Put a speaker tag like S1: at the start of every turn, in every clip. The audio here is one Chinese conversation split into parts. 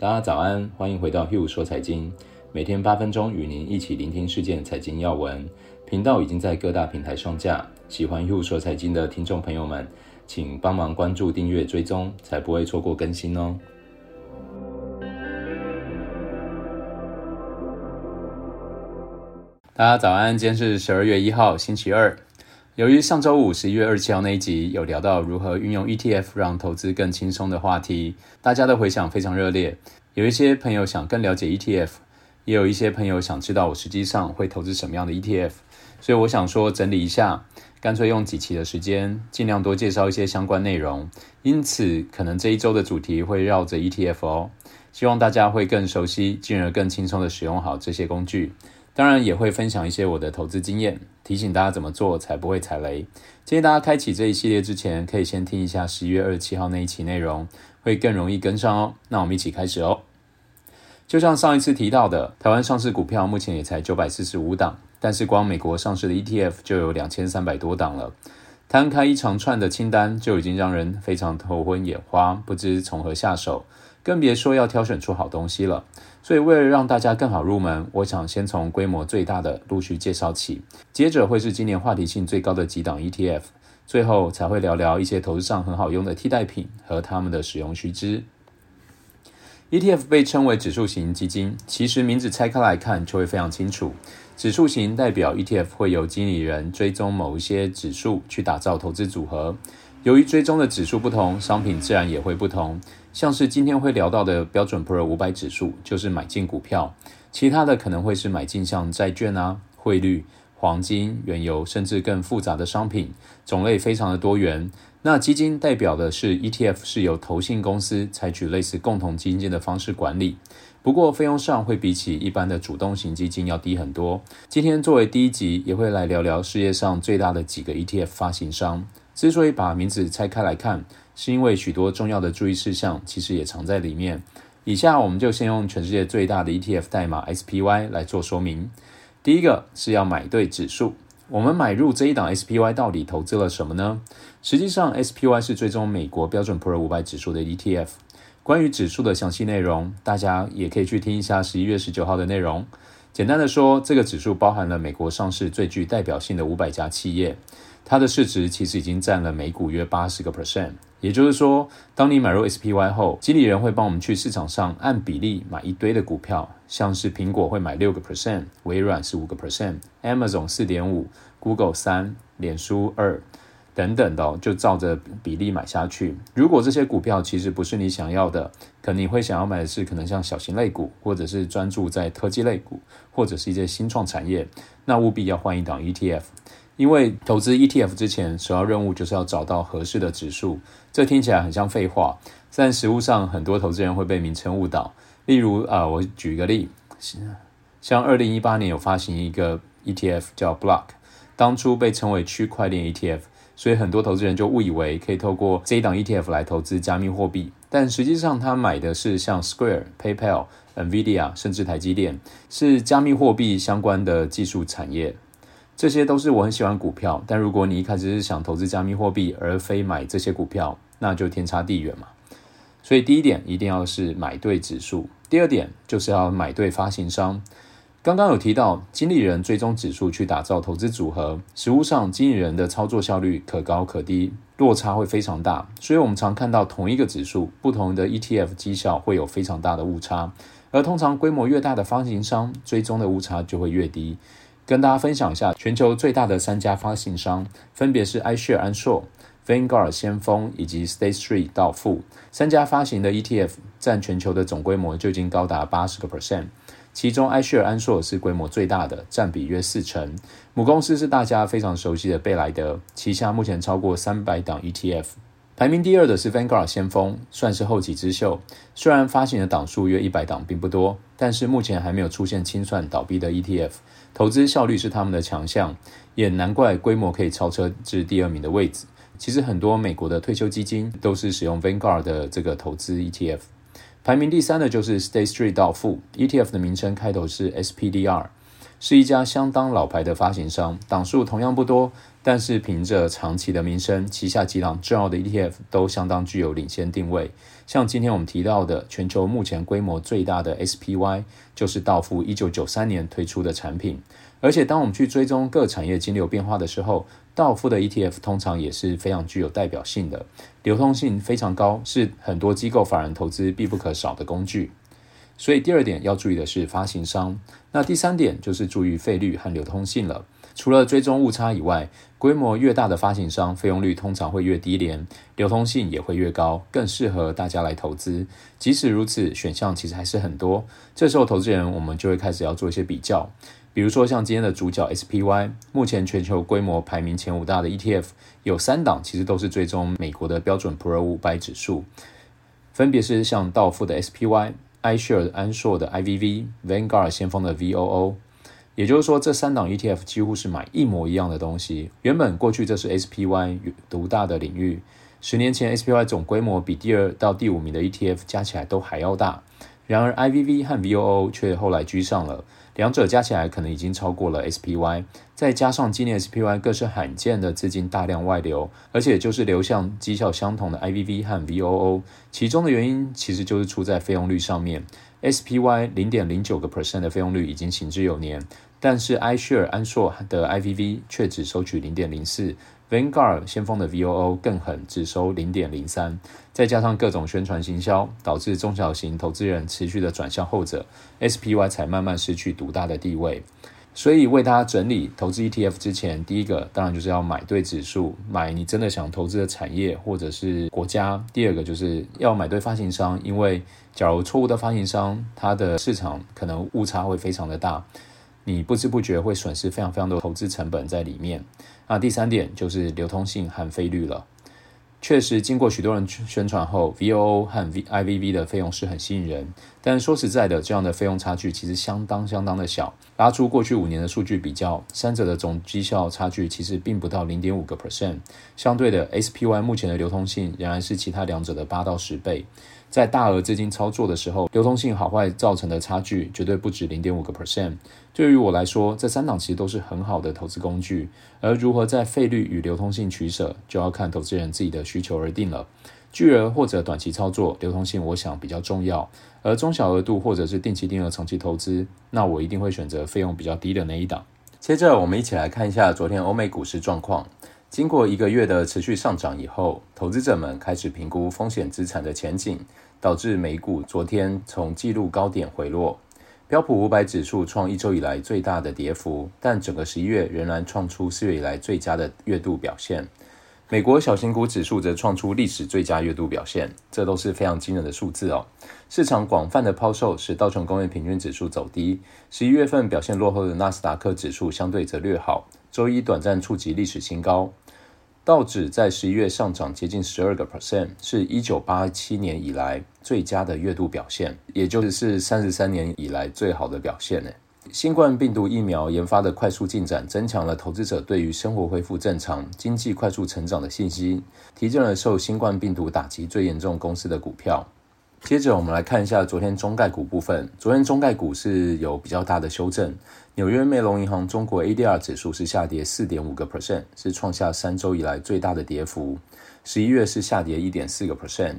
S1: 大家早安，欢迎回到 Hugh 说财经，每天八分钟与您一起聆听事件财经要闻。频道已经在各大平台上架，喜欢 Hugh 说财经的听众朋友们，请帮忙关注、订阅、追踪，才不会错过更新哦。大家早安，今天是十二月一号，星期二。由于上周五十一月二十七号那一集有聊到如何运用 ETF 让投资更轻松的话题，大家的回响非常热烈。有一些朋友想更了解 ETF，也有一些朋友想知道我实际上会投资什么样的 ETF。所以我想说整理一下，干脆用几期的时间，尽量多介绍一些相关内容。因此，可能这一周的主题会绕着 ETF 哦。希望大家会更熟悉，进而更轻松地使用好这些工具。当然也会分享一些我的投资经验，提醒大家怎么做才不会踩雷。建议大家开启这一系列之前，可以先听一下十一月二十七号那一期内容，会更容易跟上哦。那我们一起开始哦。就像上一次提到的，台湾上市股票目前也才九百四十五档，但是光美国上市的 ETF 就有两千三百多档了。摊开一长串的清单，就已经让人非常头昏眼花，不知从何下手。更别说要挑选出好东西了。所以，为了让大家更好入门，我想先从规模最大的陆续介绍起，接着会是今年话题性最高的几档 ETF，最后才会聊聊一些投资上很好用的替代品和他们的使用须知。ETF 被称为指数型基金，其实名字拆开来看就会非常清楚。指数型代表 ETF 会由经理人追踪某一些指数去打造投资组合。由于追踪的指数不同，商品自然也会不同。像是今天会聊到的标准普尔五百指数，就是买进股票；其他的可能会是买进像债券啊、汇率、黄金、原油，甚至更复杂的商品，种类非常的多元。那基金代表的是 ETF，是由投信公司采取类似共同基金的方式管理，不过费用上会比起一般的主动型基金要低很多。今天作为第一集，也会来聊聊世界上最大的几个 ETF 发行商。之所以把名字拆开来看，是因为许多重要的注意事项其实也藏在里面。以下我们就先用全世界最大的 ETF 代码 SPY 来做说明。第一个是要买对指数。我们买入这一档 SPY 到底投资了什么呢？实际上，SPY 是追踪美国标准普尔五百指数的 ETF。关于指数的详细内容，大家也可以去听一下十一月十九号的内容。简单的说，这个指数包含了美国上市最具代表性的五百家企业。它的市值其实已经占了美股约八十个 percent，也就是说，当你买入 SPY 后，经理人会帮我们去市场上按比例买一堆的股票，像是苹果会买六个 percent，微软是五个 percent，Amazon 四点五，Google 三，脸书二，等等的，就照着比例买下去。如果这些股票其实不是你想要的，可能你会想要买的是可能像小型类股，或者是专注在科技类股，或者是一些新创产业，那务必要换一档 ETF。因为投资 ETF 之前，首要任务就是要找到合适的指数。这听起来很像废话，但实务上很多投资人会被名称误导。例如啊，我举一个例，像二零一八年有发行一个 ETF 叫 Block，当初被称为区块链 ETF，所以很多投资人就误以为可以透过这一档 ETF 来投资加密货币，但实际上他买的是像 Square、PayPal、NVIDIA 甚至台积电，是加密货币相关的技术产业。这些都是我很喜欢股票，但如果你一开始是想投资加密货币，而非买这些股票，那就天差地远嘛。所以第一点一定要是买对指数，第二点就是要买对发行商。刚刚有提到，经理人追踪指数去打造投资组合，实务上经理人的操作效率可高可低，落差会非常大。所以我们常看到同一个指数，不同的 ETF 绩效会有非常大的误差，而通常规模越大的发行商，追踪的误差就会越低。跟大家分享一下，全球最大的三家发行商分别是 iShare 安硕、Vanguard 先锋以及 State Street 道富三家发行的 ETF，占全球的总规模就已经高达八十个 percent。其中，iShare 安硕是规模最大的，占比约四成。母公司是大家非常熟悉的贝莱德，旗下目前超过三百档 ETF。排名第二的是 Vanguard 先锋，算是后起之秀。虽然发行的档数约一百档，并不多，但是目前还没有出现清算倒闭的 ETF。投资效率是他们的强项，也难怪规模可以超车至第二名的位置。其实很多美国的退休基金都是使用 Vanguard 的这个投资 ETF。排名第三的就是 State Street 到付，ETF 的名称开头是 SPDR。是一家相当老牌的发行商，档数同样不多，但是凭着长期的名声，旗下几档重要的 ETF 都相当具有领先定位。像今天我们提到的全球目前规模最大的 SPY，就是道富一九九三年推出的产品。而且当我们去追踪各产业金流变化的时候，道富的 ETF 通常也是非常具有代表性的，流通性非常高，是很多机构法人投资必不可少的工具。所以第二点要注意的是发行商，那第三点就是注意费率和流通性了。除了追踪误差以外，规模越大的发行商费用率通常会越低廉，流通性也会越高，更适合大家来投资。即使如此，选项其实还是很多。这时候投资人我们就会开始要做一些比较，比如说像今天的主角 SPY，目前全球规模排名前五大的 ETF 有三档，其实都是追踪美国的标准普尔五百指数，分别是像道富的 SPY。iShare 安硕的 IVV，Vanguard 先锋的 VOO，也就是说，这三档 ETF 几乎是买一模一样的东西。原本过去这是 SPY 独大的领域，十年前 SPY 总规模比第二到第五名的 ETF 加起来都还要大。然而 IVV 和 VOO 却后来居上了。两者加起来可能已经超过了 SPY，再加上今年 SPY 更是罕见的资金大量外流，而且就是流向绩效相同的 IVV 和 VOO，其中的原因其实就是出在费用率上面。SPY 零点零九个 percent 的费用率已经行之有年，但是 iShare 安硕的 IVV 却只收取零点零四。Vanguard 先锋的 VOO 更狠，只收零点零三，再加上各种宣传行销，导致中小型投资人持续的转向后者，SPY 才慢慢失去独大的地位。所以为大家整理投资 ETF 之前，第一个当然就是要买对指数，买你真的想投资的产业或者是国家。第二个就是要买对发行商，因为假如错误的发行商，它的市场可能误差会非常的大。你不知不觉会损失非常非常多投资成本在里面。那第三点就是流通性和费率了。确实，经过许多人宣传后，VOO 和 IVV 的费用是很吸引人。但说实在的，这样的费用差距其实相当相当的小。拉出过去五年的数据比较，三者的总绩效差距其实并不到零点五个 percent。相对的，SPY 目前的流通性仍然是其他两者的八到十倍。在大额资金操作的时候，流通性好坏造成的差距绝对不止零点五个 percent。对于我来说，这三档其实都是很好的投资工具，而如何在费率与流通性取舍，就要看投资人自己的需求而定了。巨额或者短期操作，流通性我想比较重要；而中小额度或者是定期定额长期投资，那我一定会选择费用比较低的那一档。接着，我们一起来看一下昨天欧美股市状况。经过一个月的持续上涨以后，投资者们开始评估风险资产的前景，导致美股昨天从纪录高点回落。标普五百指数创一周以来最大的跌幅，但整个十一月仍然创出四月以来最佳的月度表现。美国小型股指数则创出历史最佳月度表现，这都是非常惊人的数字哦。市场广泛的抛售使道琼工业平均指数走低，十一月份表现落后的纳斯达克指数相对则略好。周一短暂触及历史新高，道指在十一月上涨接近十二个 percent，是一九八七年以来最佳的月度表现，也就是三十三年以来最好的表现呢。新冠病毒疫苗研发的快速进展，增强了投资者对于生活恢复正常、经济快速成长的信心，提振了受新冠病毒打击最严重公司的股票。接着我们来看一下昨天中概股部分。昨天中概股是有比较大的修正。纽约梅隆银行中国 ADR 指数是下跌四点五个 percent，是创下三周以来最大的跌幅。十一月是下跌一点四个 percent，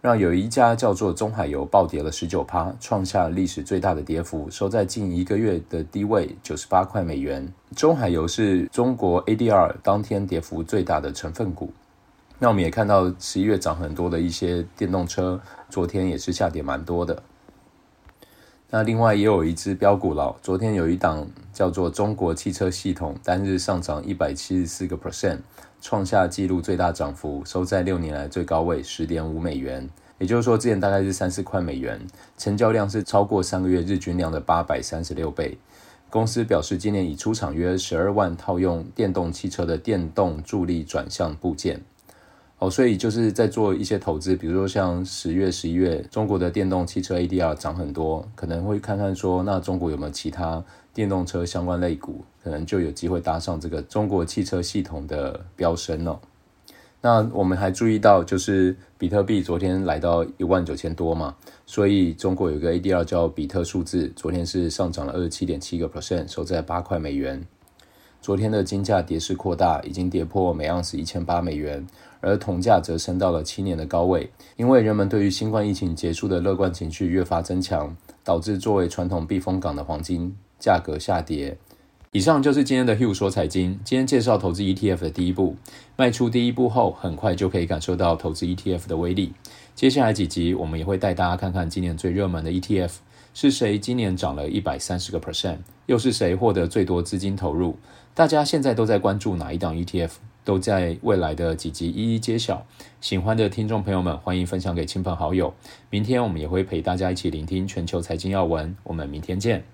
S1: 让有一家叫做中海油暴跌了十九趴，创下历史最大的跌幅，收在近一个月的低位九十八块美元。中海油是中国 ADR 当天跌幅最大的成分股。那我们也看到十一月涨很多的一些电动车，昨天也是下跌蛮多的。那另外也有一只标股了，昨天有一档叫做中国汽车系统，单日上涨一百七十四个 percent，创下纪录最大涨幅，收在六年来最高位十点五美元。也就是说，之前大概是三四块美元，成交量是超过三个月日均量的八百三十六倍。公司表示，今年已出厂约十二万套用电动汽车的电动助力转向部件。哦，所以就是在做一些投资，比如说像十月、十一月，中国的电动汽车 ADR 涨很多，可能会看看说，那中国有没有其他电动车相关类股，可能就有机会搭上这个中国汽车系统的飙升哦。那我们还注意到，就是比特币昨天来到一万九千多嘛，所以中国有个 ADR 叫比特数字，昨天是上涨了二十七点七个 percent，收在八块美元。昨天的金价跌势扩大，已经跌破每盎司一千八美元，而铜价则升到了七年的高位，因为人们对于新冠疫情结束的乐观情绪越发增强，导致作为传统避风港的黄金价格下跌。以上就是今天的 Hugh 说财经。今天介绍投资 ETF 的第一步，迈出第一步后，很快就可以感受到投资 ETF 的威力。接下来几集，我们也会带大家看看今年最热门的 ETF 是谁，今年涨了一百三十个 percent，又是谁获得最多资金投入？大家现在都在关注哪一档 ETF？都在未来的几集一一揭晓。喜欢的听众朋友们，欢迎分享给亲朋好友。明天我们也会陪大家一起聆听全球财经要闻。我们明天见。